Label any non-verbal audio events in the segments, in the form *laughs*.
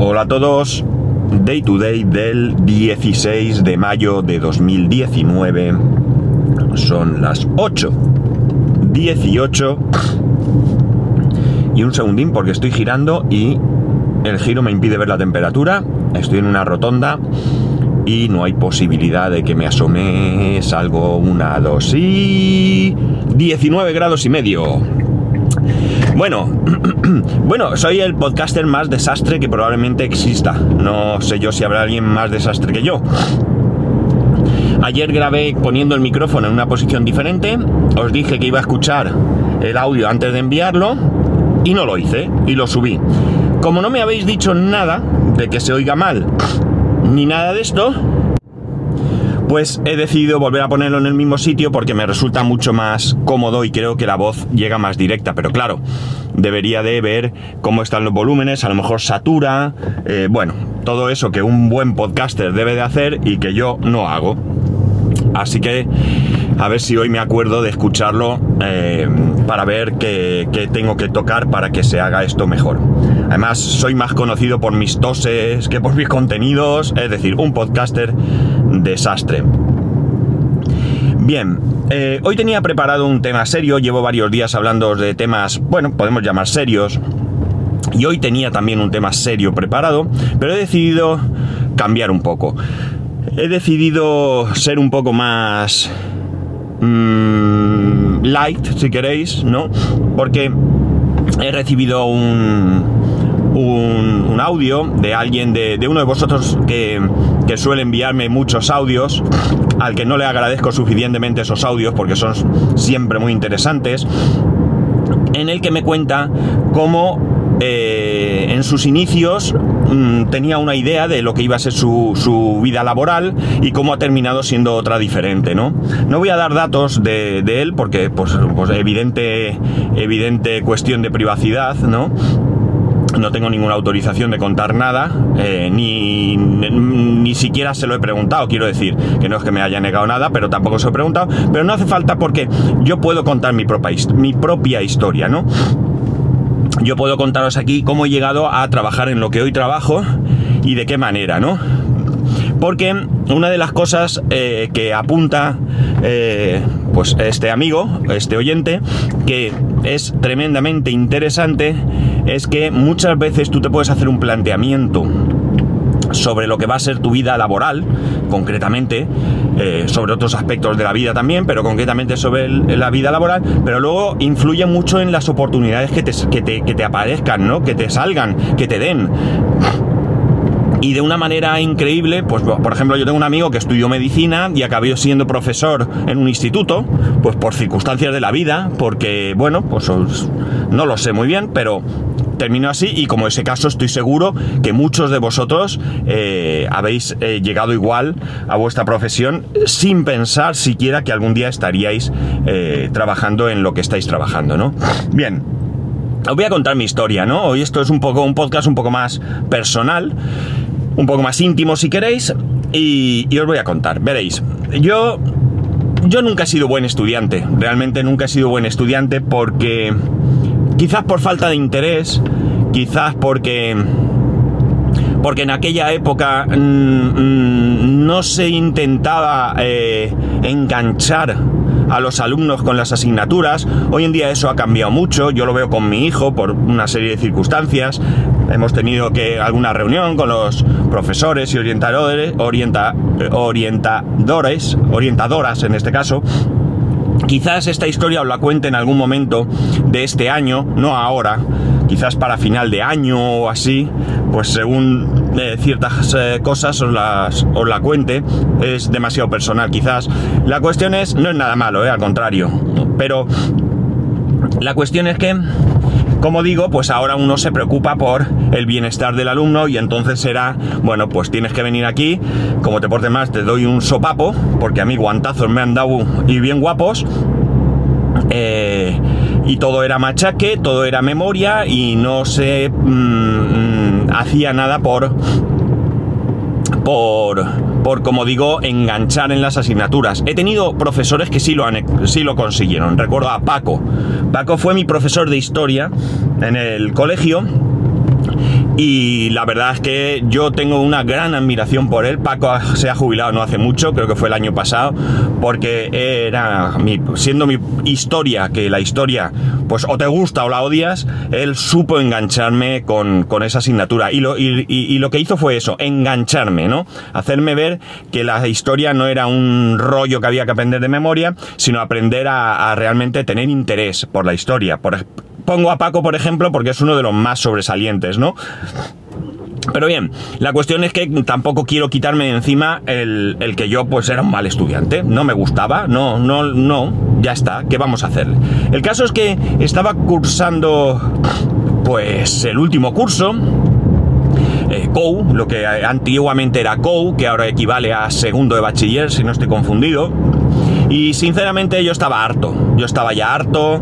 Hola a todos. Day to day del 16 de mayo de 2019. Son las 8. 18. Y un segundín porque estoy girando y el giro me impide ver la temperatura. Estoy en una rotonda y no hay posibilidad de que me asome. Salgo una, dos y... 19 grados y medio. Bueno, *clears throat* bueno, soy el podcaster más desastre que probablemente exista. No sé yo si habrá alguien más desastre que yo. Ayer grabé poniendo el micrófono en una posición diferente. Os dije que iba a escuchar el audio antes de enviarlo y no lo hice y lo subí. Como no me habéis dicho nada de que se oiga mal ni nada de esto, pues he decidido volver a ponerlo en el mismo sitio porque me resulta mucho más cómodo y creo que la voz llega más directa. Pero claro, debería de ver cómo están los volúmenes, a lo mejor satura, eh, bueno, todo eso que un buen podcaster debe de hacer y que yo no hago. Así que a ver si hoy me acuerdo de escucharlo eh, para ver qué, qué, tengo que tocar para que se haga esto mejor. Además, soy más conocido por mis toses que por mis contenidos, es decir, un podcaster desastre. Bien, eh, hoy tenía preparado un tema serio, llevo varios días hablando de temas, bueno, podemos llamar serios, y hoy tenía también un tema serio preparado, pero he decidido cambiar un poco. He decidido ser un poco más mmm, light, si queréis, ¿no? Porque he recibido un, un, audio de alguien, de, uno de vosotros que, que suele enviarme muchos audios, al que no le agradezco suficientemente esos audios porque son siempre muy interesantes, en el que me cuenta cómo eh, en sus inicios mmm, tenía una idea de lo que iba a ser su, vida laboral y cómo ha terminado siendo otra diferente, ¿no? No voy a dar datos de, de él porque, pues, pues, evidente, evidente cuestión de privacidad, ¿no? No tengo ninguna autorización de contar nada, eh, ni, ni, siquiera se lo he preguntado, quiero decir, que no es que me haya negado nada, pero tampoco se lo he preguntado, pero no hace falta porque yo puedo contar mi propia, mi propia historia, ¿no? Yo puedo contaros aquí cómo he llegado a trabajar en lo que hoy trabajo y de qué manera, ¿no? Porque una de las cosas eh, que apunta eh, pues este amigo, este oyente, que es tremendamente interesante, es que muchas veces tú te puedes hacer un planteamiento sobre lo que va a ser tu vida laboral, concretamente, eh, sobre otros aspectos de la vida también, pero concretamente sobre la vida laboral, pero luego influye mucho en las oportunidades que te, que te, que te aparezcan, ¿no? Que te salgan, que te den y de una manera increíble, pues por ejemplo yo tengo un amigo que estudió medicina y acabó siendo profesor en un instituto, pues por circunstancias de la vida, porque bueno, pues no lo sé muy bien, pero terminó así y como ese caso estoy seguro que muchos de vosotros eh, habéis eh, llegado igual a vuestra profesión sin pensar siquiera que algún día estaríais eh, trabajando en lo que estáis trabajando, ¿no? Bien, os voy a contar mi historia, ¿no? Hoy esto es un poco un podcast un poco más personal, un poco más íntimo si queréis, y, os voy a contar. Veréis, yo, yo nunca he sido buen estudiante, realmente nunca he sido buen estudiante porque quizás por falta de interés, quizás porque porque en aquella época mmm, no se intentaba eh, enganchar a los alumnos con las asignaturas. Hoy en día eso ha cambiado mucho, yo lo veo con mi hijo por una serie de circunstancias. Hemos tenido que alguna reunión con los profesores y orientadores, orienta, orientadores, orientadoras en este caso. Quizás esta historia os la cuente en algún momento de este año, no ahora, quizás para final de año o así, pues según eh, ciertas eh, cosas os, la cuente, es demasiado personal quizás. La cuestión es, no es nada malo, eh, al contrario, pero la cuestión es que como digo, pues ahora uno se preocupa por el bienestar del alumno y entonces será, bueno, pues tienes que venir aquí, como te portes más, te doy un sopapo, porque a mí guantazos me han dado y bien guapos. Eh, y todo era machaque, todo era memoria y no se mmm, hacía nada por por, por, como digo, enganchar en las asignaturas. He tenido profesores que sí lo, han, sí lo consiguieron. Recuerdo a Paco. Paco fue mi profesor de historia en el colegio y la verdad es que yo tengo una gran admiración por él. Paco se ha jubilado no hace mucho, creo que fue el año pasado, porque era siendo mi historia, que la historia, pues o te gusta o la odias, él supo engancharme con, esa asignatura. Y lo, y, lo que hizo fue eso, engancharme, ¿no? Hacerme ver que la historia no era un rollo que había que aprender de memoria, sino aprender a, realmente tener interés por la historia. Pongo a Paco, por ejemplo, porque es uno de los más sobresalientes, ¿no? Pero bien, la cuestión es que tampoco quiero quitarme de encima el, que yo pues era un mal estudiante, no me gustaba, no, no, no, ya está, ¿qué vamos a hacer? El caso es que estaba cursando pues el último curso, eh, lo que antiguamente era COU, que ahora equivale a segundo de bachiller, si no estoy confundido, y sinceramente yo estaba harto, yo estaba ya harto,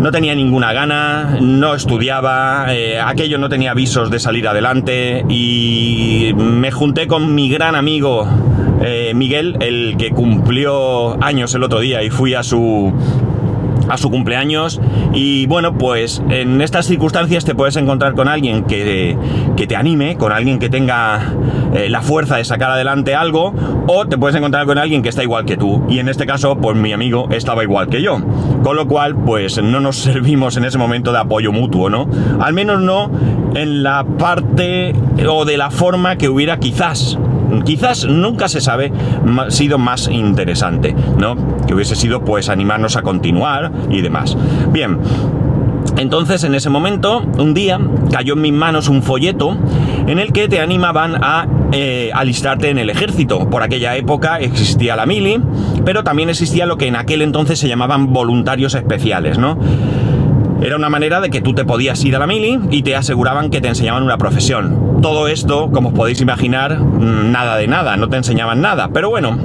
no tenía ninguna gana, no estudiaba, eh, aquello no tenía avisos de salir adelante y me junté con mi gran amigo eh, Miguel, el que cumplió años el otro día y fui a su a su cumpleaños. Y bueno pues en estas circunstancias te puedes encontrar con alguien que, te anime, con alguien que tenga eh, la fuerza de sacar adelante algo o te puedes encontrar con alguien que está igual que tú. Y en este caso pues mi amigo estaba igual que yo. Con lo cual pues no nos *laughs* servimos en ese momento de apoyo mutuo, ¿no? Al menos no en la parte o de la forma que hubiera quizás quizás nunca se sabe sido más interesante, ¿no? Que hubiese sido pues animarnos a continuar y demás. Bien. Entonces, en ese momento, un día, cayó en mis manos un folleto en el que te animaban a eh, alistarte en el ejército. Por aquella época existía la mili, pero también existía lo que en aquel entonces se llamaban voluntarios especiales, ¿no? Era una manera de que tú te podías ir a la mili y te aseguraban que te enseñaban una profesión. Todo esto, como os podéis imaginar, mm, nada de nada, no te enseñaban nada. Pero bueno,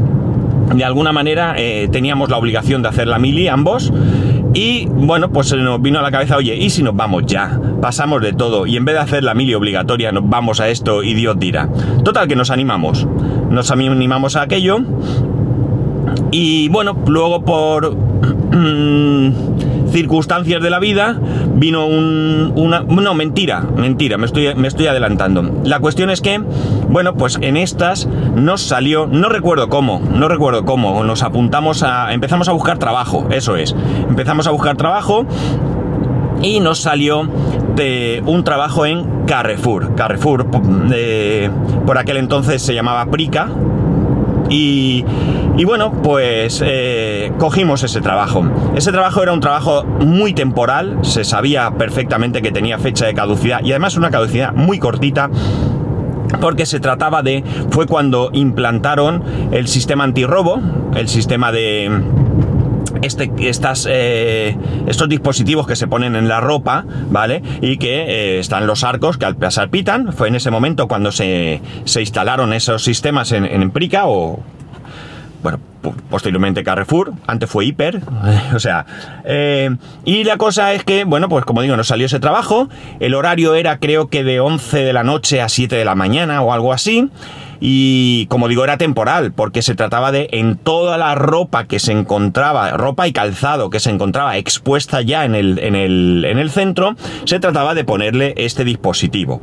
de alguna manera eh, teníamos la obligación de hacer la mili ambos. Y bueno, pues se nos vino a la cabeza, oye, ¿y si nos vamos ya? Pasamos de todo y en vez de hacer la mili obligatoria nos vamos a esto y Dios dirá. Total que nos animamos. Nos animamos a aquello. Y bueno, luego por... *clears throat* Circunstancias de la vida, vino un, una... No, mentira, mentira, me estoy, me estoy adelantando. La cuestión es que, bueno, pues en estas nos salió, no recuerdo cómo, no recuerdo cómo, nos apuntamos a... Empezamos a buscar trabajo, eso es. Empezamos a buscar trabajo y nos salió de un trabajo en Carrefour. Carrefour, de, por aquel entonces se llamaba Prica, y, bueno, pues eh, cogimos ese trabajo. Ese trabajo era un trabajo muy temporal, se sabía perfectamente que tenía fecha de caducidad y además una caducidad muy cortita porque se trataba de, fue cuando implantaron el sistema antirrobo, el sistema de este, estas, eh, estos dispositivos que se ponen en la ropa, ¿vale? Y que eh, están los arcos que al pasar pitan. Fue en ese momento cuando se, se instalaron esos sistemas en, en Prica o, bueno, posteriormente Carrefour, antes fue Hiper, *laughs* o sea, eh, y la cosa es que, bueno, pues como digo, nos salió ese trabajo, el horario era creo que de 11 de la noche a 7 de la mañana o algo así, y como digo, era temporal, porque se trataba de en toda la ropa que se encontraba, ropa y calzado que se encontraba expuesta ya en el, en el, en el centro, se trataba de ponerle este dispositivo.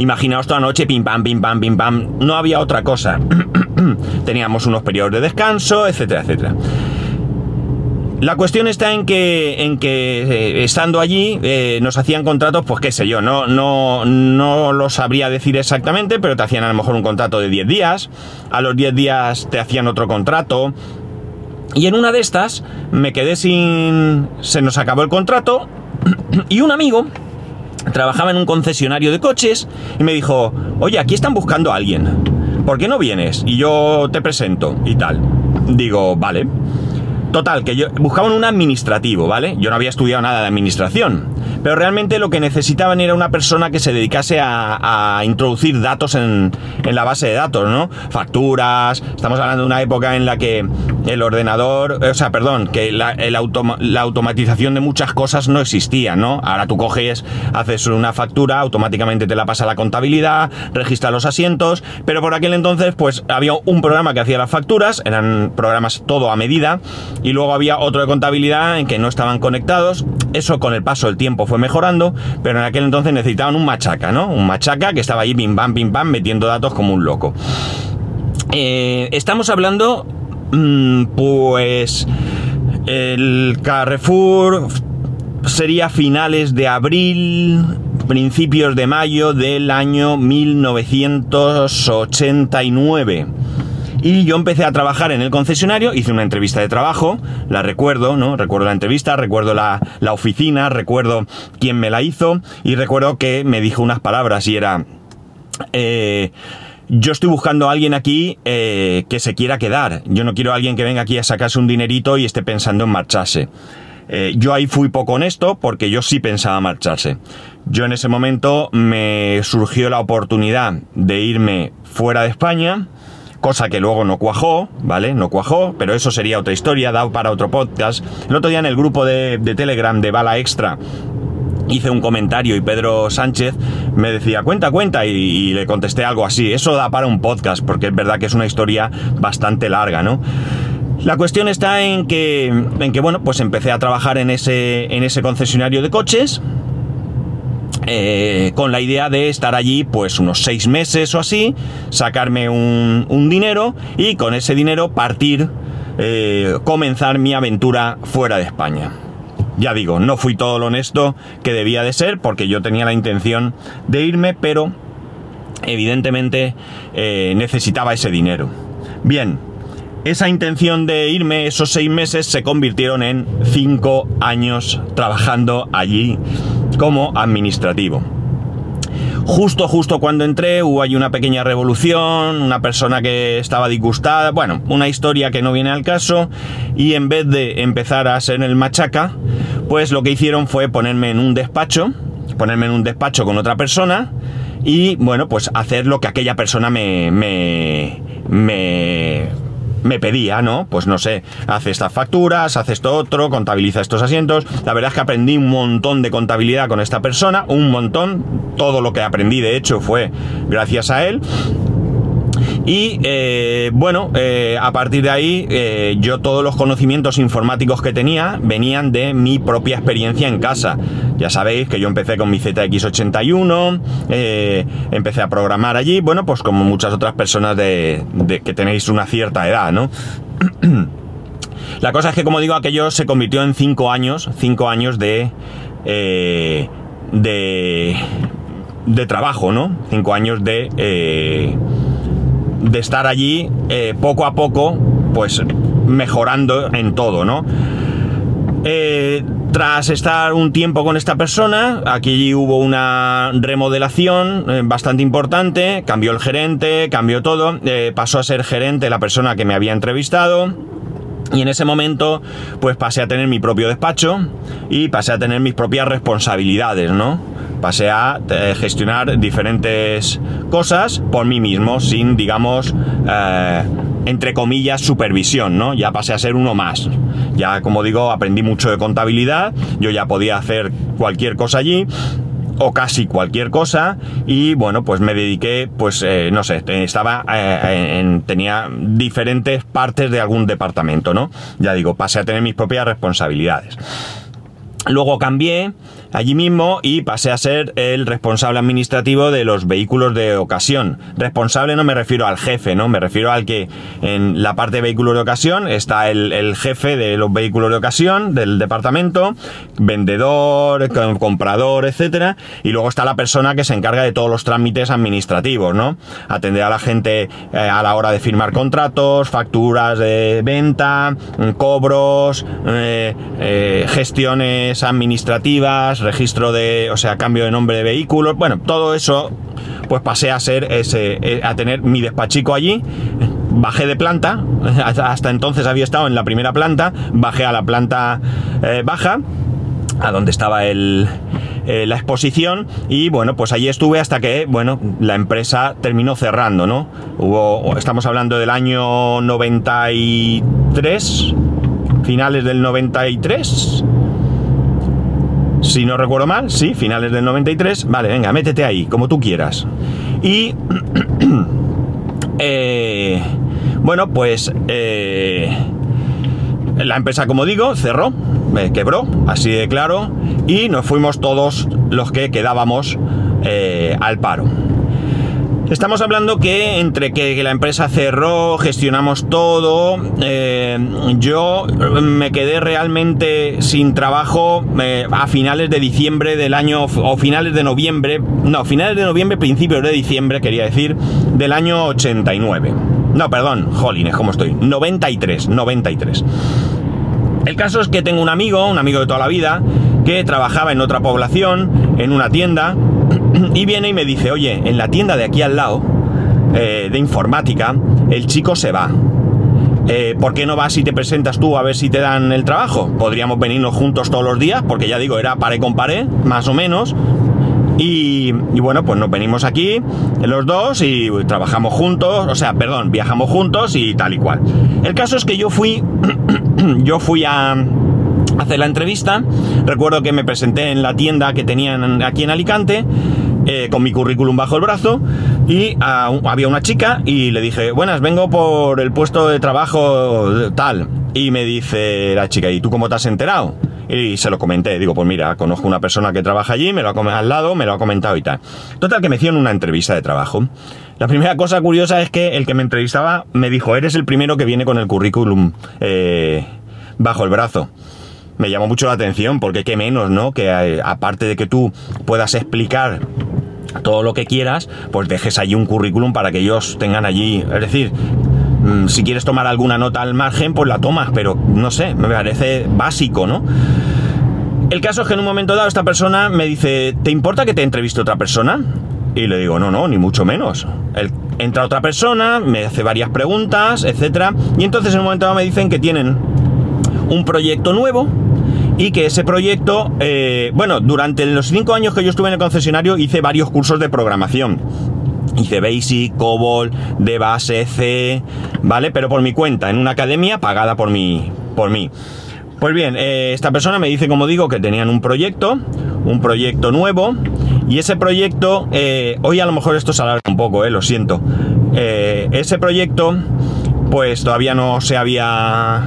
Imaginaos toda la noche, pim pam, pim pam, pim pam, no había otra cosa. *clears throat* Teníamos unos periodos de descanso, etcétera, etcétera. La cuestión está en que, en que eh, estando allí eh, nos hacían contratos, pues qué sé yo, no, no, no lo sabría decir exactamente, pero te hacían a lo mejor un contrato de 10 días, a los 10 días te hacían otro contrato, y en una de estas me quedé sin... se nos acabó el contrato, *clears throat* y un amigo trabajaba en un concesionario de coches y me dijo, oye, aquí están buscando a alguien, ¿por qué no vienes? Y yo te presento y tal. Digo, vale. Total, que yo buscaban un administrativo, ¿vale? Yo no había estudiado nada de administración, pero realmente lo que necesitaban era una persona que se dedicase a, introducir datos en, en, la base de datos, ¿no? Facturas, estamos hablando de una época en la que el ordenador, o sea, perdón, que la, la, automatización de muchas cosas no existía, ¿no? Ahora tú coges, haces una factura, automáticamente te la pasa la contabilidad, registra los asientos, pero por aquel entonces pues había un programa que hacía las facturas, eran programas todo a medida, y luego había otro de contabilidad en que no estaban conectados, eso con el paso del tiempo fue mejorando, pero en aquel entonces necesitaban un machaca, ¿no? Un machaca que estaba ahí pim pam, pim pam, metiendo datos como un loco. Eh, estamos hablando, pues, el Carrefour sería finales de abril, principios de mayo del año 1989. Y yo empecé a trabajar en el concesionario, hice una entrevista de trabajo, la recuerdo, ¿no? Recuerdo la entrevista, recuerdo la, oficina, recuerdo quién me la hizo y recuerdo que me dijo unas palabras y era... Eh, yo estoy buscando a alguien aquí eh, que se quiera quedar. Yo no quiero a alguien que venga aquí a sacarse un dinerito y esté pensando en marcharse. Eh, yo ahí fui poco honesto porque yo sí pensaba marcharse. Yo en ese momento me surgió la oportunidad de irme fuera de España, cosa que luego no cuajó, ¿vale? No cuajó, pero eso sería otra historia, dado para otro podcast. El otro día en el grupo de, de Telegram de Bala Extra hice un comentario y Pedro Sánchez me decía, cuenta, cuenta, y, le contesté algo así. Eso da para un podcast, porque es verdad que es una historia bastante larga, ¿no? La cuestión está en que, en que bueno, pues empecé a trabajar en ese, en ese concesionario de coches. Eh, con la idea de estar allí pues unos seis meses o así, sacarme un, dinero y con ese dinero partir, eh, comenzar mi aventura fuera de España. Ya digo, no fui todo lo honesto que debía de ser porque yo tenía la intención de irme, pero evidentemente eh, necesitaba ese dinero. Bien, esa intención de irme, esos seis meses, se convirtieron en cinco años trabajando allí como administrativo. Justo, justo cuando entré hubo ahí una pequeña revolución, una persona que estaba disgustada, bueno, una historia que no viene al caso, y en vez de empezar a ser el machaca, pues lo que hicieron fue ponerme en un despacho, ponerme en un despacho con otra persona, y bueno, pues hacer lo que aquella persona me, me, me me pedía, ¿no? Pues no sé, hace estas facturas, hace esto otro, contabiliza estos asientos. La verdad es que aprendí un montón de contabilidad con esta persona, un montón. Todo lo que aprendí, de hecho, fue gracias a él. Y eh, bueno, eh, a partir de ahí eh, yo todos los conocimientos informáticos que tenía venían de mi propia experiencia en casa. Ya sabéis que yo empecé con mi ZX81, empecé a programar allí, bueno, pues como muchas otras personas de, que tenéis una cierta edad, ¿no? *clears throat* La cosa es que, como digo, aquello se convirtió en cinco años, cinco años de... de de trabajo, ¿no? Cinco años de de estar allí eh, poco a poco, pues mejorando en todo, ¿no? Eh, tras estar un tiempo con esta persona, aquí hubo una remodelación eh, bastante importante, cambió el gerente, cambió todo, pasó a ser gerente la persona que me había entrevistado. Y en ese momento, pues pasé a tener mi propio despacho y pasé a tener mis propias responsabilidades, ¿no? Pasé a eh, gestionar diferentes cosas por mí mismo, sin, digamos, eh, entre comillas, supervisión, ¿no? Ya pasé a ser uno más. Ya, como digo, aprendí mucho de contabilidad, yo ya podía hacer cualquier cosa allí o casi cualquier cosa y bueno pues me dediqué pues eh, no sé estaba en, tenía diferentes partes de algún departamento no ya digo pasé a tener mis propias responsabilidades luego cambié allí mismo y pasé a ser el responsable administrativo de los vehículos de ocasión. Responsable no me refiero al jefe, ¿no? Me refiero al que en la parte de vehículos de ocasión está el, jefe de los vehículos de ocasión del departamento, vendedor, comprador, etcétera, y luego está la persona que se encarga de todos los trámites administrativos, ¿no? Atender a la gente eh, a la hora de firmar contratos, facturas de venta, cobros, eh, eh, gestiones administrativas, registro de, o sea, cambio de nombre de vehículos, bueno, todo eso, pues pasé a ser ese, eh, a tener mi despachico allí, bajé de planta, *laughs* hasta entonces había estado en la primera planta, bajé a la planta eh, baja, a donde estaba el, eh, la exposición y bueno, pues allí estuve hasta que, bueno, la empresa terminó cerrando, ¿no? Hubo, estamos hablando del año 93, finales del 93. Si no recuerdo mal, sí, finales del 93. Vale, venga, métete ahí, como tú quieras. Y... *clears throat* eh, bueno, pues... Eh, la empresa, como digo, cerró, quebró, así de claro, y nos fuimos todos los que quedábamos eh, al paro. Estamos hablando que entre que la empresa cerró, gestionamos todo, eh, yo me quedé realmente sin trabajo eh, a finales de diciembre del año, o finales de noviembre, no, finales de noviembre, principios de diciembre, quería decir, del año 89. No, perdón, jolines, ¿cómo estoy? 93, 93. El caso es que tengo un amigo, un amigo de toda la vida, que trabajaba en otra población, en una tienda, *clears throat* y viene y me dice, oye, en la tienda de aquí al lado, eh, de informática, el chico se va. Eh, ¿Por qué no vas y te presentas tú a ver si te dan el trabajo? Podríamos venirnos juntos todos los días, porque ya digo, era paré con paré, más o menos. Y, y, bueno, pues nos venimos aquí los dos y trabajamos juntos, o sea, perdón, viajamos juntos y tal y cual. El caso es que yo fui *clears throat* yo fui a hacer la entrevista. Recuerdo que me presenté en la tienda que tenían aquí en Alicante. Eh, con mi currículum bajo el brazo y había una chica y le dije, buenas, vengo por el puesto de trabajo tal. Y me dice la chica, ¿y tú cómo te has enterado? Y se lo comenté, digo, pues mira, conozco una persona que trabaja allí, me lo ha al lado, me lo ha comentado y tal. Total, que me hicieron una entrevista de trabajo. La primera cosa curiosa es que el que me entrevistaba me dijo, eres el primero que viene con el currículum eh, bajo el brazo. Me llamó mucho la atención porque qué menos, ¿no? Que eh, aparte de que tú puedas explicar todo lo que quieras, pues dejes allí un currículum para que ellos tengan allí, es decir, mm, si quieres tomar alguna nota al margen, pues la tomas, pero no sé, me parece básico, ¿no? El caso es que en un momento dado esta persona me dice, ¿te importa que te entreviste otra persona? Y le digo, no, no, ni mucho menos. entra otra persona, me hace varias preguntas, etc. Y entonces en un momento dado me dicen que tienen un proyecto nuevo y que ese proyecto, eh, bueno, durante los cinco años que yo estuve en el concesionario hice varios cursos de programación. Hice Basic, COBOL, de base, C, ¿vale? Pero por mi cuenta, en una academia pagada por mí. Por mí. Pues bien, eh, esta persona me dice, como digo, que tenían un proyecto, un proyecto nuevo, y ese proyecto, eh, hoy a lo mejor esto se alarga un poco, lo siento. ese proyecto, pues todavía no se había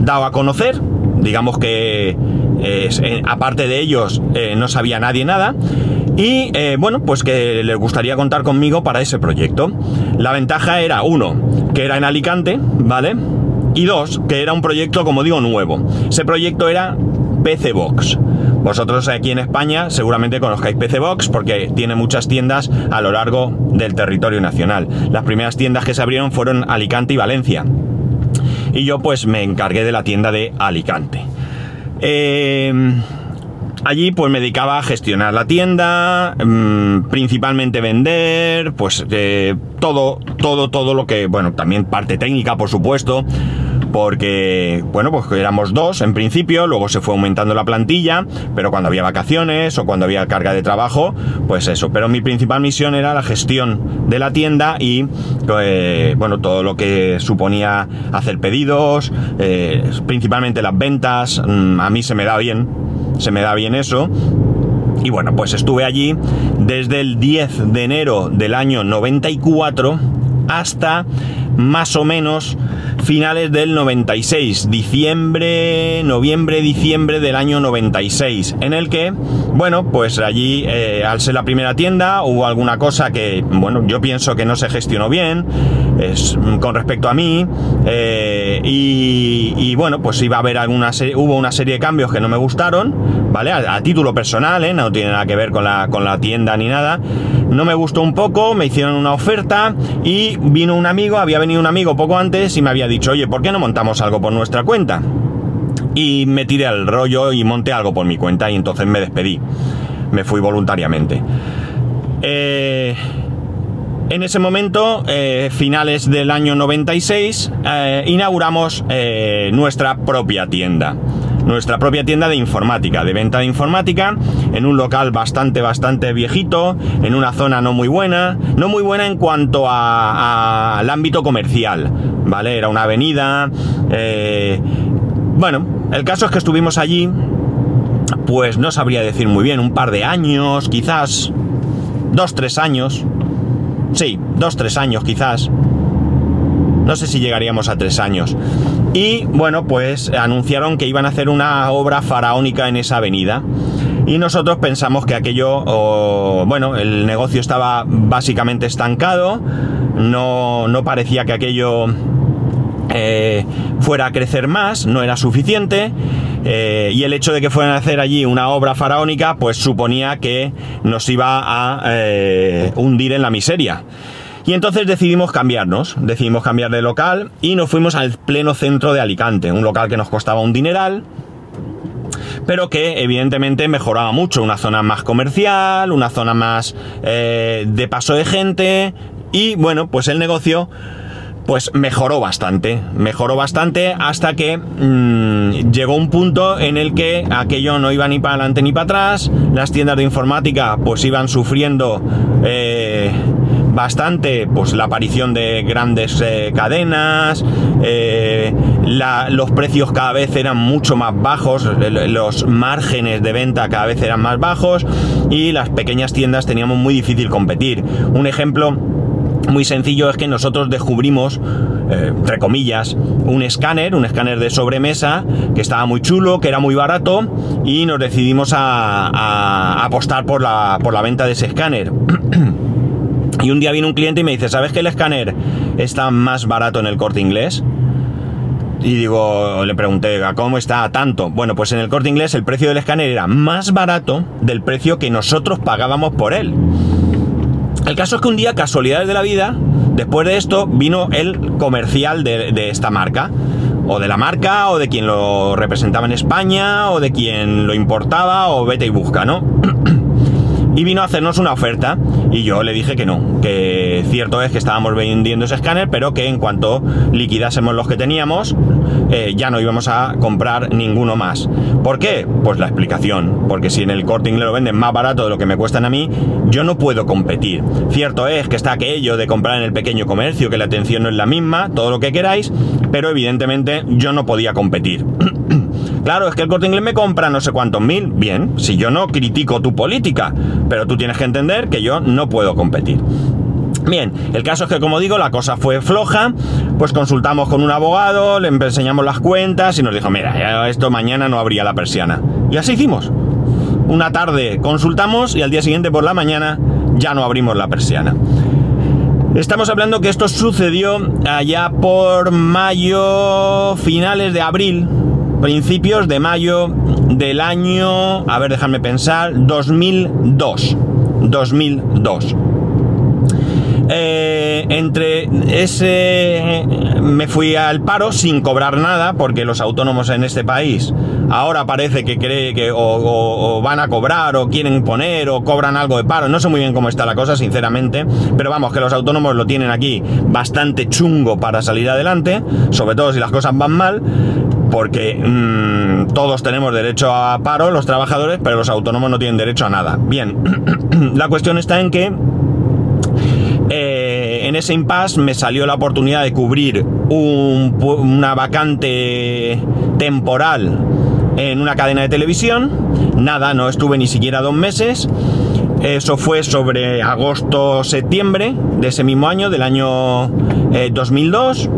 dado a conocer. Digamos que eh, aparte de ellos eh, no sabía nadie nada. Y eh, bueno, pues que les gustaría contar conmigo para ese proyecto. La ventaja era, uno, que era en Alicante, ¿vale? Y dos, que era un proyecto, como digo, nuevo. Ese proyecto era PC Box. Vosotros aquí en España seguramente conozcáis PC Box porque tiene muchas tiendas a lo largo del territorio nacional. Las primeras tiendas que se abrieron fueron Alicante y Valencia y yo pues me encargué de la tienda de Alicante. Eh, allí pues me dedicaba a gestionar la tienda, mm, principalmente vender, pues eh, todo, todo, todo lo que, bueno, también parte técnica por supuesto, porque, bueno, pues éramos dos en principio, luego se fue aumentando la plantilla, pero cuando había vacaciones o cuando había carga de trabajo, pues eso. Pero mi principal misión era la gestión de la tienda y, eh, bueno, todo lo que suponía hacer pedidos, eh, principalmente las ventas, mm, a mí se me da bien, se me da bien eso. Y bueno, pues estuve allí desde el 10 de enero del año 94 hasta más o menos finales del 96, diciembre, noviembre, diciembre del año 96, en el que, bueno, pues allí, eh, al ser la primera tienda, hubo alguna cosa que, bueno, yo pienso que no se gestionó bien, es, con respecto a mí, eh, y, bueno, pues iba a haber alguna hubo una serie de cambios que no me gustaron, ¿vale? A, título personal, ¿eh? No tiene nada que ver con la, con la tienda ni nada. No me gustó un poco, me hicieron una oferta y vino un amigo, había venido un amigo poco antes y me había dicho, oye, ¿por qué no montamos algo por nuestra cuenta? Y me tiré al rollo y monté algo por mi cuenta y entonces me despedí. Me fui voluntariamente. Eh, en ese momento, eh, finales del año 96, eh, inauguramos nuestra propia tienda. Nuestra propia tienda de informática, de venta de informática, en un local bastante, bastante viejito, en una zona no muy buena, no muy buena en cuanto al ámbito comercial, ¿vale? Era una avenida, eh, bueno, el caso es que estuvimos allí, pues no sabría decir muy bien, un par de años, quizás, dos, tres años, sí, dos, tres años quizás, no sé si llegaríamos a tres años. Y bueno, pues anunciaron que iban a hacer una obra faraónica en esa avenida. Y nosotros pensamos que aquello, bueno, el negocio estaba básicamente estancado, no, no parecía que aquello eh, fuera a crecer más, no era suficiente. Eh, y el hecho de que fueran a hacer allí una obra faraónica, pues suponía que nos iba a eh, hundir en la miseria. Y entonces decidimos cambiarnos, decidimos cambiar de local y nos fuimos al pleno centro de Alicante, un local que nos costaba un dineral, pero que evidentemente mejoraba mucho, una zona más comercial, una zona más eh, de paso de gente y bueno, pues el negocio pues mejoró bastante, mejoró bastante hasta que mm, llegó un punto en el que aquello no iba ni para adelante ni para atrás, las tiendas de informática pues iban sufriendo eh, bastante pues la aparición de grandes eh, cadenas, eh, los precios cada vez eran mucho más bajos, los márgenes de venta cada vez eran más bajos y las pequeñas tiendas teníamos muy difícil competir. Un ejemplo muy sencillo es que nosotros descubrimos, eh, entre comillas, un escáner, un escáner de sobremesa, que estaba muy chulo, que era muy barato, y nos decidimos a, a apostar por la, por la venta de ese escáner. *clears throat* Y un día vino un cliente y me dice, ¿sabes que el escáner está más barato en el corte inglés? Y digo, le pregunté, ¿a cómo está tanto? Bueno, pues en el corte inglés el precio del escáner era más barato del precio que nosotros pagábamos por él. El caso es que un día, casualidades de la vida, después de esto, vino el comercial de, de esta marca. O de la marca, o de quien lo representaba en España, o de quien lo importaba, o vete y busca, ¿no? *clears throat* y vino a hacernos una oferta y yo le dije que no, que cierto es que estábamos vendiendo ese escáner, pero que en cuanto liquidásemos los que teníamos, eh, ya no íbamos a comprar ninguno más. ¿Por qué? Pues la explicación, porque si en el corte inglés lo venden más barato de lo que me cuestan a mí, yo no puedo competir. Cierto es que está aquello de comprar en el pequeño comercio, que la atención no es la misma, todo lo que queráis, pero evidentemente yo no podía competir. *clears throat* Claro, es que el corte inglés me compra no sé cuántos mil. Bien, si yo no critico tu política, pero tú tienes que entender que yo no puedo competir. Bien, el caso es que como digo, la cosa fue floja, pues consultamos con un abogado, le enseñamos las cuentas y nos dijo, mira, esto mañana no habría la persiana. Y así hicimos. Una tarde consultamos y al día siguiente por la mañana ya no abrimos la persiana. Estamos hablando que esto sucedió allá por mayo, finales de abril, principios de mayo del año, a ver, déjame pensar, 2002. 2002. Eh, entre ese me fui al paro sin cobrar nada porque los autónomos en este país ahora parece que cree que o, van a cobrar o quieren poner o cobran algo de paro no sé muy bien cómo está la cosa sinceramente pero vamos que los autónomos lo tienen aquí bastante chungo para salir adelante sobre todo si las cosas van mal porque mm, todos tenemos derecho a paro, los trabajadores, pero los autónomos no tienen derecho a nada. Bien, *clears throat* la cuestión está en que eh, en ese impasse me salió la oportunidad de cubrir una vacante temporal en una cadena de televisión. Nada, no estuve ni siquiera dos meses. Eso fue sobre agosto-septiembre de ese mismo año, del año 2002.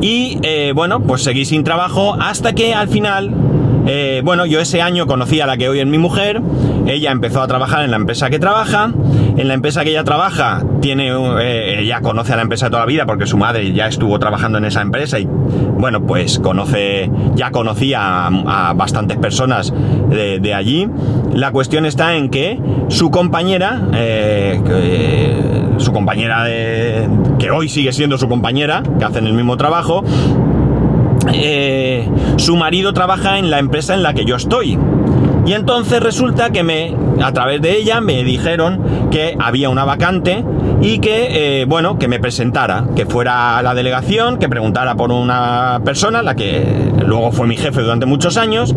Eh, y eh, bueno, pues seguí sin trabajo hasta que al final, eh, bueno, yo ese año conocí a la que hoy es mi mujer, ella empezó a trabajar en la empresa que trabaja, en la empresa que ella trabaja, tiene, eh, ella conoce a la empresa toda la vida porque su madre ya estuvo trabajando en esa empresa y bueno, pues conoce, ya conocía a, bastantes personas de, allí. La cuestión está en que su compañera, su compañera de, que hoy sigue siendo su compañera, que hacen el mismo trabajo, eh, su marido trabaja en la empresa en la que yo estoy. Y entonces resulta que me, a través de ella, me dijeron que había una vacante y que, eh, bueno, que me presentara, que fuera a la delegación, que preguntara por una persona, la que luego fue mi jefe durante muchos años,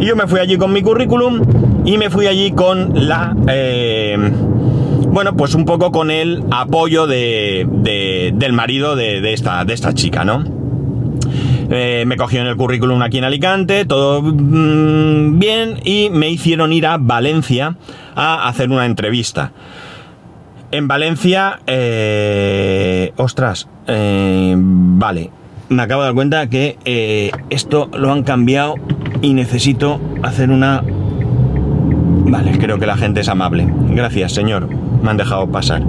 y yo me fui allí con mi currículum y me fui allí con la... Eh, bueno, pues un poco con el apoyo de, del marido de, esta, de esta chica, ¿no? Eh, me cogieron el currículum aquí en Alicante, todo mm, bien, y me hicieron ir a Valencia a hacer una entrevista. En Valencia, eh, ostras, eh, vale, me acabo de dar cuenta que eh, esto lo han cambiado y necesito hacer una... Vale, creo que la gente es amable. Gracias, señor. Me han dejado pasar.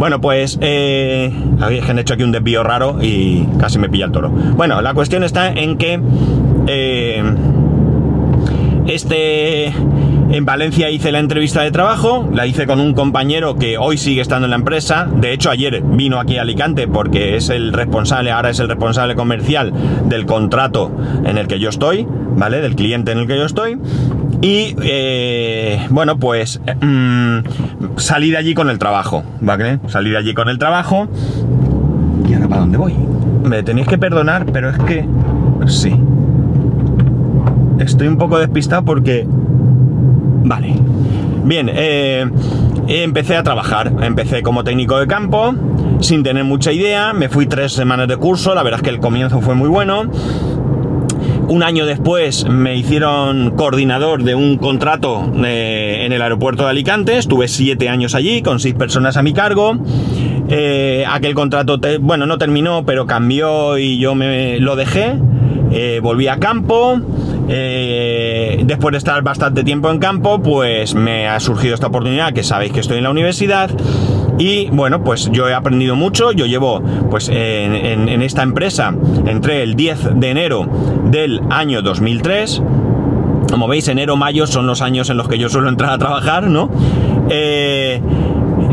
Bueno, pues eh, han hecho aquí un desvío raro y casi me pilla el toro. Bueno, la cuestión está en que eh, este en Valencia hice la entrevista de trabajo, la hice con un compañero que hoy sigue estando en la empresa. De hecho, ayer vino aquí a Alicante porque es el responsable, ahora es el responsable comercial del contrato en el que yo estoy, ¿vale? Del cliente en el que yo estoy. Y eh, bueno, pues mm, salí de allí con el trabajo, ¿vale? Salí de allí con el trabajo. ¿Y ahora para dónde voy? Me tenéis que perdonar, pero es que... Sí. Estoy un poco despistado porque Vale. Bien, eh, empecé a trabajar. Empecé como técnico de campo, sin tener mucha idea. Me fui tres semanas de curso. La verdad es que el comienzo fue muy bueno. Un año después me hicieron coordinador de un contrato eh, en el aeropuerto de Alicante. Estuve siete años allí con seis personas a mi cargo. Eh, aquel contrato, bueno, no terminó, pero cambió y yo me lo dejé. volví a campo. Eh, después de estar bastante tiempo en campo, pues me ha surgido esta oportunidad, que sabéis que estoy en la universidad. Y bueno, pues yo he aprendido mucho. Yo llevo, pues en, esta empresa, entré el 10 de enero del año 2003. Como veis, enero, mayo son los años en los que yo suelo entrar a trabajar, ¿no? Eh,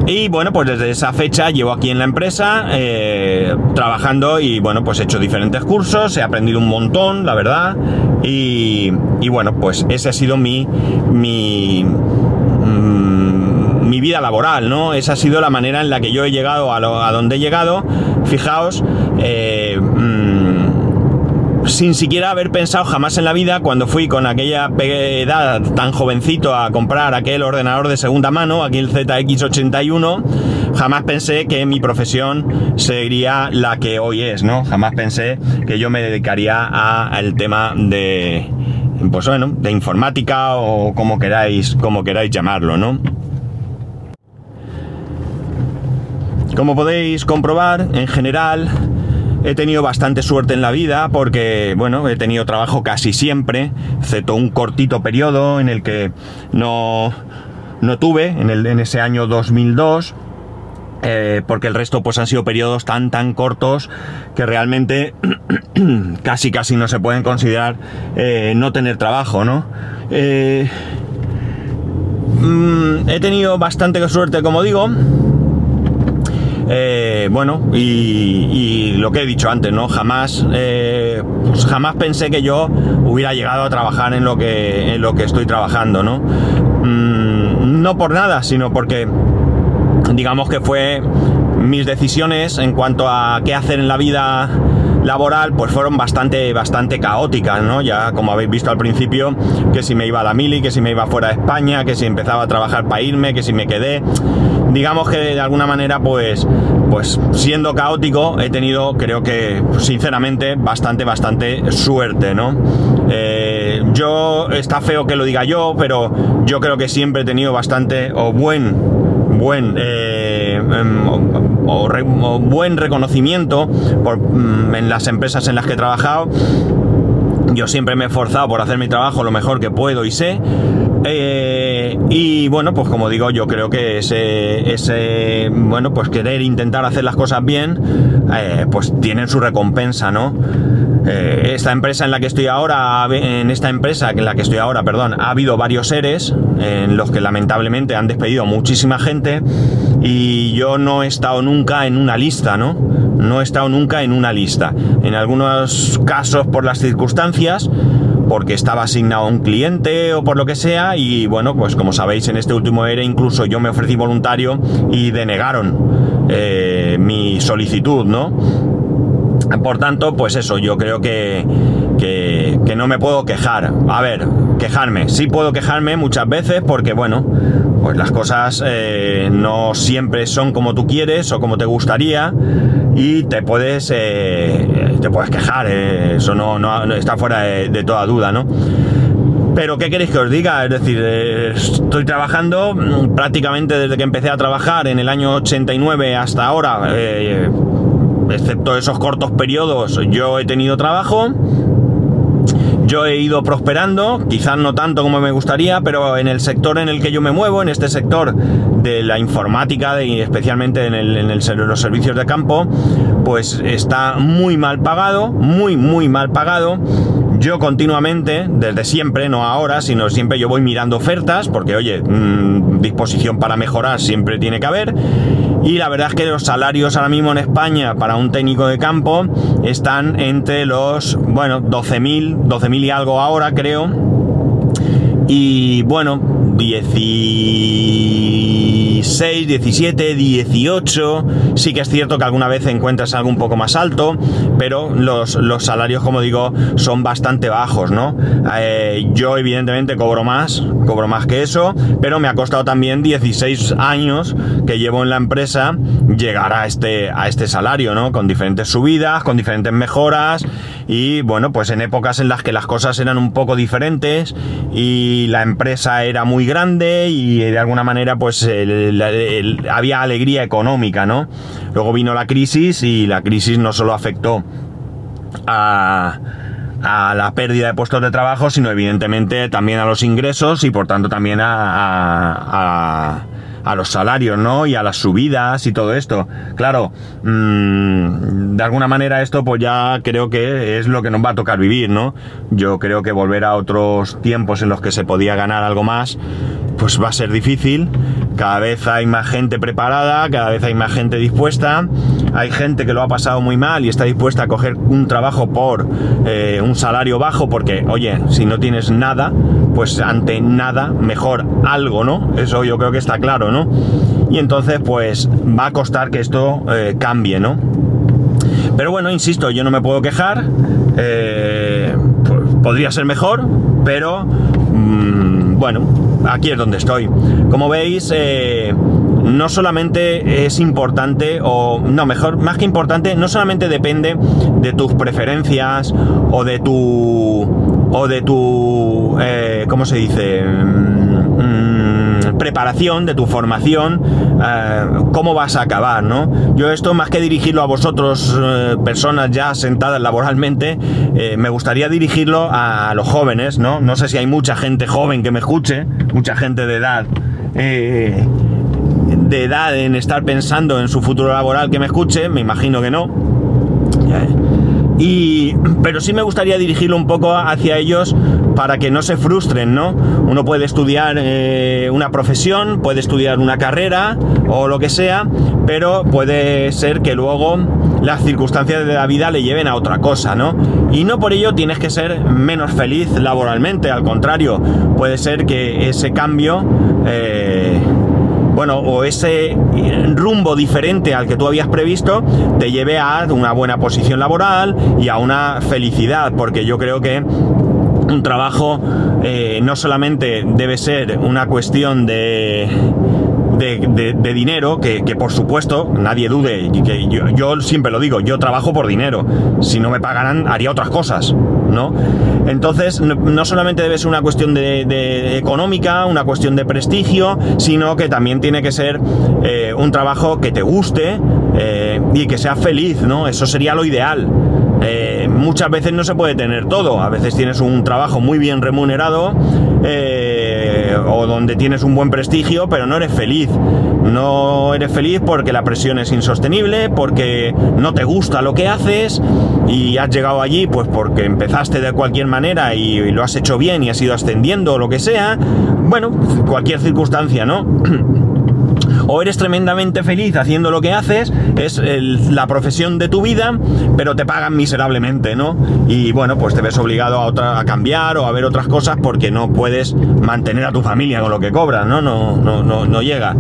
y bueno, pues desde esa fecha llevo aquí en la empresa eh, trabajando y bueno, pues he hecho diferentes cursos, he aprendido un montón, la verdad. Y, bueno, pues ese ha sido mi, mi, mm, mi vida laboral, ¿no? Esa ha sido la manera en la que yo he llegado a, a donde he llegado. Fijaos, eh, sin siquiera haber pensado jamás en la vida cuando fui con aquella edad tan jovencito a comprar aquel ordenador de segunda mano, aquí el ZX81, jamás pensé que mi profesión sería la que hoy es, ¿no? Jamás pensé que yo me dedicaría al tema de, pues bueno, de informática o como queráis, como queráis llamarlo, ¿no? Como podéis comprobar, en general, He tenido bastante suerte en la vida porque, bueno, he tenido trabajo casi siempre, excepto un cortito periodo en el que no, no tuve, en, el, en ese año 2002. Eh, porque el resto pues han sido periodos tan tan cortos que realmente *clears throat* casi casi no se pueden considerar eh, no tener trabajo, ¿no? Eh, mm, he tenido bastante suerte, como digo, eh, bueno, y, lo que he dicho antes, ¿no? Jamás, eh, pues jamás pensé que yo hubiera llegado a trabajar en lo que, en lo que estoy trabajando, ¿no? Mm, no por nada, sino porque, digamos que fue mis decisiones en cuanto a qué hacer en la vida laboral pues fueron bastante bastante caóticas, ¿no? Ya como habéis visto al principio, que si me iba a la mili, que si me iba fuera de España, que si empezaba a trabajar para irme, que si me quedé digamos que de alguna manera, pues, pues siendo caótico, he tenido, creo que, sinceramente, bastante, bastante suerte, ¿no? Eh, yo, está feo que lo diga yo, pero yo creo que siempre he tenido bastante, o buen, buen, eh, em, o, buen reconocimiento por, mm, en las empresas en las que he trabajado. Yo siempre me he esforzado por hacer mi trabajo lo mejor que puedo y sé. Eh, y bueno, pues como digo, yo creo que ese, bueno, pues querer intentar hacer las cosas bien, eh, pues tienen su recompensa, ¿no? Eh, esta empresa en la que estoy ahora, en esta empresa en la que estoy ahora, perdón, ha habido varios seres en los que lamentablemente han despedido muchísima gente y yo no he estado nunca en una lista, ¿no? No he estado nunca en una lista. En algunos casos por las circunstancias, porque estaba asignado a un cliente o por lo que sea y bueno, pues como sabéis en este último ERE incluso yo me ofrecí voluntario y denegaron eh, mi solicitud, ¿no? Por tanto, pues eso, yo creo que, que, no me puedo quejar. A ver, quejarme. Sí puedo quejarme muchas veces porque, bueno, pues las cosas eh, no siempre son como tú quieres o como te gustaría y te puedes, eh, te puedes quejar. eso no, no, está fuera de, toda duda, ¿no? Pero ¿qué queréis que os diga? Es decir, eh, estoy trabajando mm, prácticamente desde que empecé a trabajar en el año 89 hasta ahora, eh, excepto esos cortos periodos, yo he tenido trabajo. Yo he ido prosperando, quizás no tanto como me gustaría, pero en el sector en el que yo me muevo, en este sector de la informática, y especialmente en, en los servicios de campo, pues está muy mal pagado, muy, muy mal pagado yo continuamente, desde siempre, no ahora, sino siempre yo voy mirando ofertas, porque oye, mm, disposición para mejorar siempre tiene que haber. Y la verdad es que los salarios ahora mismo en España para un técnico de campo están entre los, bueno, 12.000, 12.000 y algo ahora creo. Y bueno, 16, 17, 18. Sí que es cierto que alguna vez encuentras algo un poco más alto, pero los, los salarios, como digo, son bastante bajos, ¿no? Eh, yo evidentemente cobro más, cobro más que eso, pero me ha costado también 16 años que llevo en la empresa llegar a este, a este salario, ¿no? Con diferentes subidas, con diferentes mejoras y bueno, pues en épocas en las que las cosas eran un poco diferentes y la empresa era muy grande y de alguna manera pues había alegría económica, ¿no? Luego vino la crisis y la crisis no solo afectó a a la pérdida de puestos de trabajo, sino evidentemente también a los ingresos y por tanto también a, a los salarios, ¿no? Y a las subidas y todo esto. Claro, mmm, de alguna manera esto pues ya creo que es lo que nos va a tocar vivir, ¿no? Yo creo que volver a otros tiempos en los que se podía ganar algo más, pues va a ser difícil. Cada vez hay más gente preparada, cada vez hay más gente dispuesta. Hay gente que lo ha pasado muy mal y está dispuesta a coger un trabajo por eh, un salario bajo porque, oye, si no tienes nada, pues ante nada, mejor algo, ¿no? Eso yo creo que está claro, ¿no? Y entonces, pues va a costar que esto eh, cambie, ¿no? Pero bueno, insisto, yo no me puedo quejar. Eh, podría ser mejor, pero mm, bueno, aquí es donde estoy. Como veis, eh, no solamente es importante, o no, mejor, más que importante, no solamente depende de tus preferencias o de tu o de tu, eh, ¿cómo se dice? Mm, mm, preparación, de tu formación, eh, cómo vas a acabar, ¿no? Yo esto, más que dirigirlo a vosotros, eh, personas ya sentadas laboralmente, me gustaría dirigirlo a, los jóvenes, ¿no? No sé si hay mucha gente joven que me escuche, mucha gente de edad de edad en estar pensando en su futuro laboral que me escuche, me imagino que no. Y, pero sí me gustaría dirigirlo un poco hacia ellos para que no se frustren, ¿no? Uno puede estudiar eh, una profesión, puede estudiar una carrera o lo que sea, pero puede ser que luego las circunstancias de la vida le lleven a otra cosa, ¿no? Y no por ello tienes que ser menos feliz laboralmente, al contrario, puede ser que ese cambio... Eh, bueno, o ese rumbo diferente al que tú habías previsto te lleve a una buena posición laboral y a una felicidad, porque yo creo que un trabajo eh, no solamente debe ser una cuestión de de, dinero, que, por supuesto, nadie dude, que yo, siempre lo digo, yo trabajo por dinero. Si no me pagaran, haría otras cosas, ¿no? Entonces, no, solamente debe ser una cuestión de, económica, una cuestión de prestigio, sino que también tiene que ser eh, un trabajo que te guste eh, y que sea feliz, ¿no? Eso sería lo ideal. Eh, muchas veces no se puede tener todo. A veces tienes un trabajo muy bien remunerado o donde tienes un buen prestigio, pero no eres feliz. No eres feliz porque la presión es insostenible, porque no te gusta lo que haces y has llegado allí pues porque empezaste de cualquier manera y, lo has hecho bien y has ido ascendiendo o lo que sea. Bueno, cualquier circunstancia, ¿no? *clears throat* o eres tremendamente feliz haciendo lo que haces, es la profesión de tu vida, pero te pagan miserablemente, ¿no? Y bueno, pues te ves obligado a, otra, a cambiar o a ver otras cosas porque no puedes mantener a tu familia con lo que cobras, ¿no? No, no, no, no llega.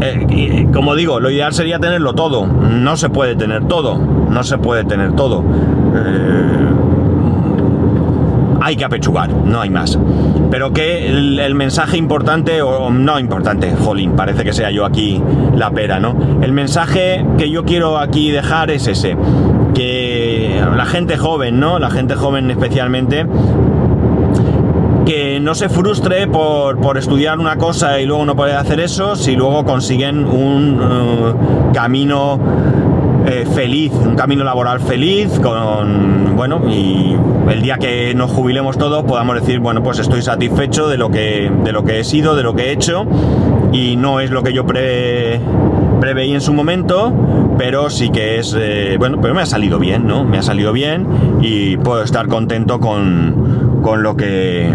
eh, como digo, lo ideal sería tenerlo todo. No se puede tener todo. No se puede tener todo. Eh, hay que apechugar, no hay más. Pero que el, mensaje importante, o no importante, jolín, parece que sea yo aquí la pera, ¿no? El mensaje que yo quiero aquí dejar es ese. Que la gente joven, ¿no? La gente joven especialmente, que no se frustre por, estudiar una cosa y luego no poder hacer eso si luego consiguen un uh, camino eh, feliz, un camino laboral feliz, con, bueno, y el día que nos jubilemos todos podamos decir, bueno, pues estoy satisfecho de lo que, de lo que he sido, de lo que he hecho, y no es lo que yo preveí en su momento, pero sí que es, eh, bueno, pero me ha salido bien, ¿no? Me ha salido bien y puedo estar contento con, con lo que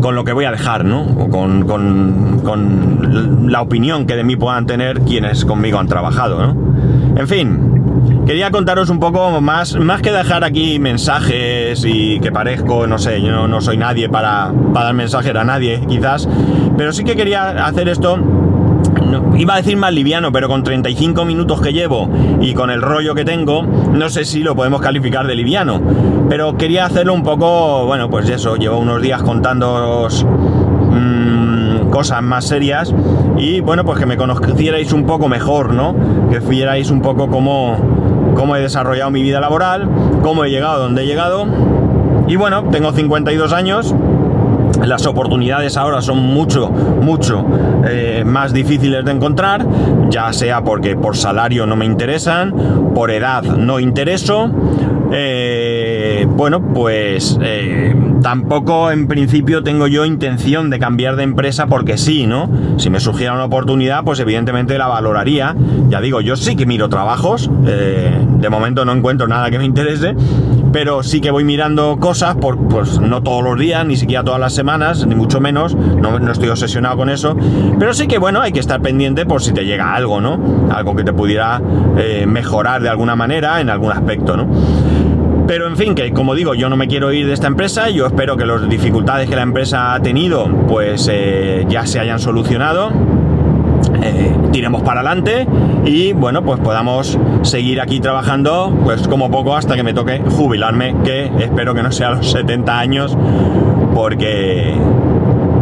con lo que voy a dejar, ¿no? Con, con, con, la opinión que de mí puedan tener quienes conmigo han trabajado, ¿no? En fin, quería contaros un poco más, más que dejar aquí mensajes y que parezco, no sé, yo no soy nadie para, para dar mensajes a nadie, quizás, pero sí que quería hacer esto iba a decir más liviano, pero con 35 minutos que llevo y con el rollo que tengo, no sé si lo podemos calificar de liviano. Pero quería hacerlo un poco, bueno, pues eso, llevo unos días contándoos mmm, cosas más serias y bueno, pues que me conocierais un poco mejor, ¿no? Que vierais un poco cómo, cómo he desarrollado mi vida laboral, cómo he llegado donde he llegado. Y bueno, tengo 52 años las oportunidades ahora son mucho, mucho eh, más difíciles de encontrar, ya sea porque por salario no me interesan, por edad no intereso. Eh, bueno, pues eh, tampoco en principio tengo yo intención de cambiar de empresa porque sí, ¿no? Si me surgiera una oportunidad, pues evidentemente la valoraría. Ya digo, yo sí que miro trabajos, de momento no encuentro nada que me interese, pero sí que voy mirando cosas, por, pues no todos los días, ni siquiera todas las semanas, ni mucho menos, no, estoy obsesionado con eso, pero sí que bueno, hay que estar pendiente por si te llega algo, ¿no? Algo que te pudiera eh, mejorar de alguna manera en algún aspecto, ¿no? Pero en fin, que como digo, yo no me quiero ir de esta empresa, yo espero que las dificultades que la empresa ha tenido, pues eh, ya se hayan solucionado eh, tiremos para adelante y bueno, pues podamos seguir aquí trabajando pues como poco hasta que me toque jubilarme, que espero que no sea a los 70 años, porque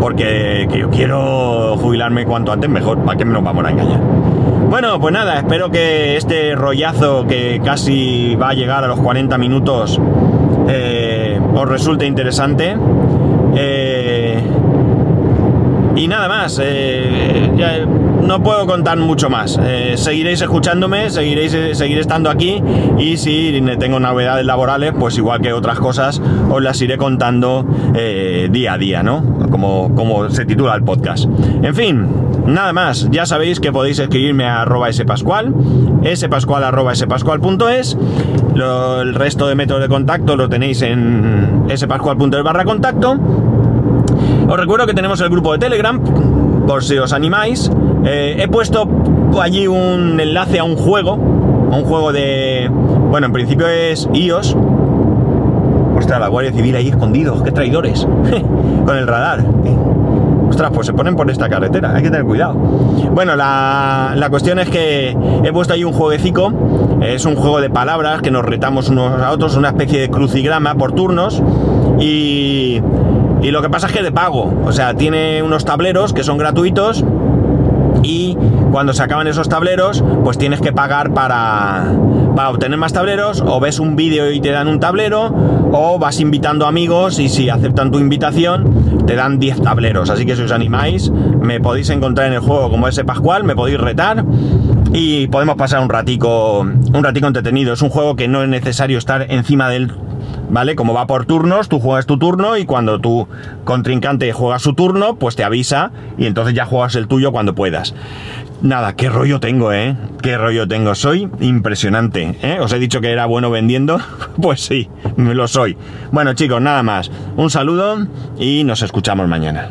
porque yo quiero jubilarme cuanto antes mejor, para que nos vamos a engañar. Bueno, pues nada, espero que este rollazo que casi va a llegar a los 40 minutos eh, os resulte interesante. Eh, y nada más, no puedo contar mucho más. Eh, seguiréis escuchándome, seguiréis eh, seguiré estando aquí y si tengo novedades laborales, pues igual que otras cosas, os las iré contando día a día, ¿no? Como, como se titula el podcast. En fin, nada más. Ya sabéis que podéis escribirme a arroba spascual, spascual arroba spascual.es. el resto de métodos de contacto lo tenéis en spascual.es barra contacto. Os recuerdo que tenemos el grupo de Telegram, por si os animáis. Eh, he puesto allí un enlace a un juego, a un juego de... Bueno, en principio es iOS. Ostras, la Guardia Civil ahí escondidos, qué traidores. *laughs* Con el radar. Ostras, pues se ponen por esta carretera, hay que tener cuidado. Bueno, la, la cuestión es que he puesto ahí un jueguecito. Es un juego de palabras que nos retamos unos a otros, una especie de crucigrama por turnos. Y y lo que pasa es que de pago, o sea, tiene unos tableros que son gratuitos y cuando se acaban esos tableros, pues tienes que pagar para, para obtener más tableros, o ves un vídeo y te dan un tablero, o vas invitando amigos y si aceptan tu invitación, te dan 10 tableros. Así que si os animáis, me podéis encontrar en el juego como ese Pascual, me podéis retar y podemos pasar un ratico, un ratico entretenido. Es un juego que no es necesario estar encima del ¿vale? Como va por turnos, tú juegas tu turno y cuando tu contrincante juega su turno, pues te avisa y entonces ya juegas el tuyo cuando puedas. Nada, qué rollo tengo, ¿eh? Qué rollo tengo. Soy impresionante, ¿eh? Os he dicho que era bueno vendiendo. *laughs* Pues sí, lo soy. Bueno chicos, nada más. Un saludo y nos escuchamos mañana.